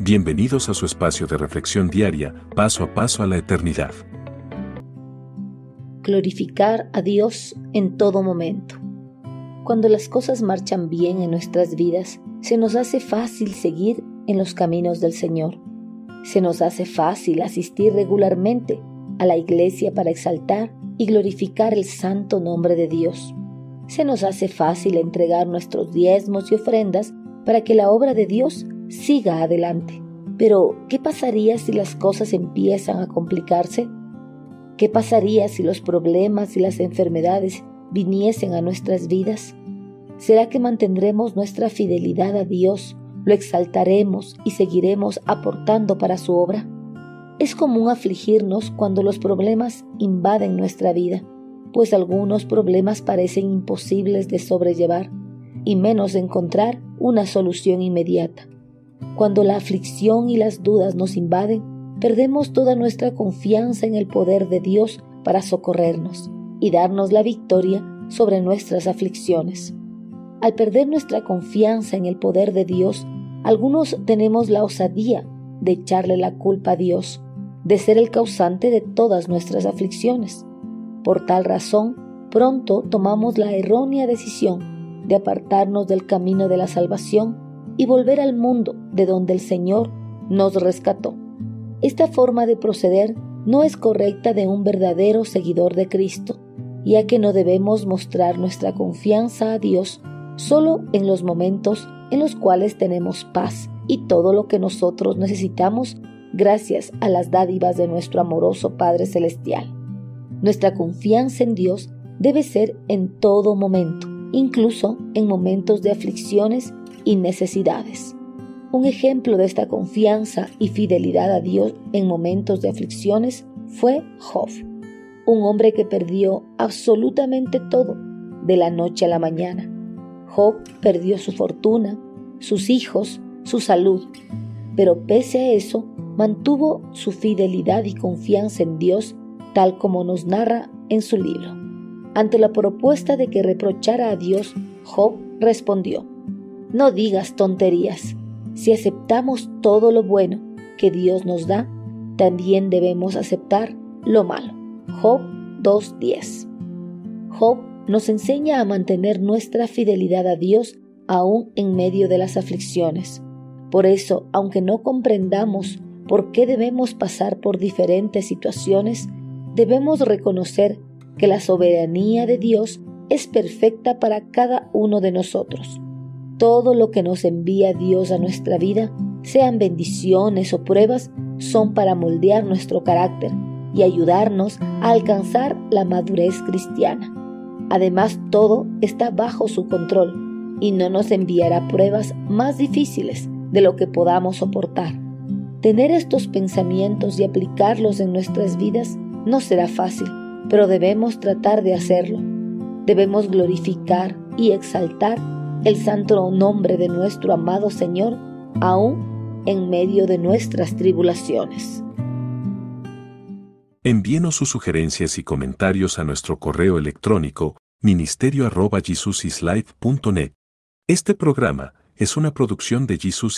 Bienvenidos a su espacio de reflexión diaria, paso a paso a la eternidad. Glorificar a Dios en todo momento. Cuando las cosas marchan bien en nuestras vidas, se nos hace fácil seguir en los caminos del Señor. Se nos hace fácil asistir regularmente a la iglesia para exaltar y glorificar el santo nombre de Dios. Se nos hace fácil entregar nuestros diezmos y ofrendas para que la obra de Dios siga adelante. Pero, ¿qué pasaría si las cosas empiezan a complicarse? ¿Qué pasaría si los problemas y las enfermedades viniesen a nuestras vidas? ¿Será que mantendremos nuestra fidelidad a Dios, lo exaltaremos y seguiremos aportando para su obra? Es común afligirnos cuando los problemas invaden nuestra vida, pues algunos problemas parecen imposibles de sobrellevar, y menos encontrar una solución inmediata. Cuando la aflicción y las dudas nos invaden, perdemos toda nuestra confianza en el poder de Dios para socorrernos y darnos la victoria sobre nuestras aflicciones. Al perder nuestra confianza en el poder de Dios, algunos tenemos la osadía de echarle la culpa a Dios, de ser el causante de todas nuestras aflicciones. Por tal razón, pronto tomamos la errónea decisión de apartarnos del camino de la salvación y volver al mundo de donde el Señor nos rescató. Esta forma de proceder no es correcta de un verdadero seguidor de Cristo, ya que no debemos mostrar nuestra confianza a Dios solo en los momentos en los cuales tenemos paz y todo lo que nosotros necesitamos gracias a las dádivas de nuestro amoroso Padre Celestial. Nuestra confianza en Dios debe ser en todo momento, incluso en momentos de aflicciones y necesidades. Un ejemplo de esta confianza y fidelidad a Dios en momentos de aflicciones fue Job, un hombre que perdió absolutamente todo de la noche a la mañana. Job perdió su fortuna, sus hijos, su salud, pero pese a eso mantuvo su fidelidad y confianza en Dios tal como nos narra en su libro. Ante la propuesta de que reprochara a Dios, Job respondió, no digas tonterías. Si aceptamos todo lo bueno que Dios nos da, también debemos aceptar lo malo. Job 2.10. Job nos enseña a mantener nuestra fidelidad a Dios aún en medio de las aflicciones. Por eso, aunque no comprendamos por qué debemos pasar por diferentes situaciones, debemos reconocer que la soberanía de Dios es perfecta para cada uno de nosotros. Todo lo que nos envía Dios a nuestra vida, sean bendiciones o pruebas, son para moldear nuestro carácter y ayudarnos a alcanzar la madurez cristiana. Además, todo está bajo su control y no nos enviará pruebas más difíciles de lo que podamos soportar. Tener estos pensamientos y aplicarlos en nuestras vidas no será fácil, pero debemos tratar de hacerlo. Debemos glorificar y exaltar el santo nombre de nuestro amado Señor, aún en medio de nuestras tribulaciones. Envíenos sus sugerencias y comentarios a nuestro correo electrónico ministerio.jesusislife.net. Este programa es una producción de Jesus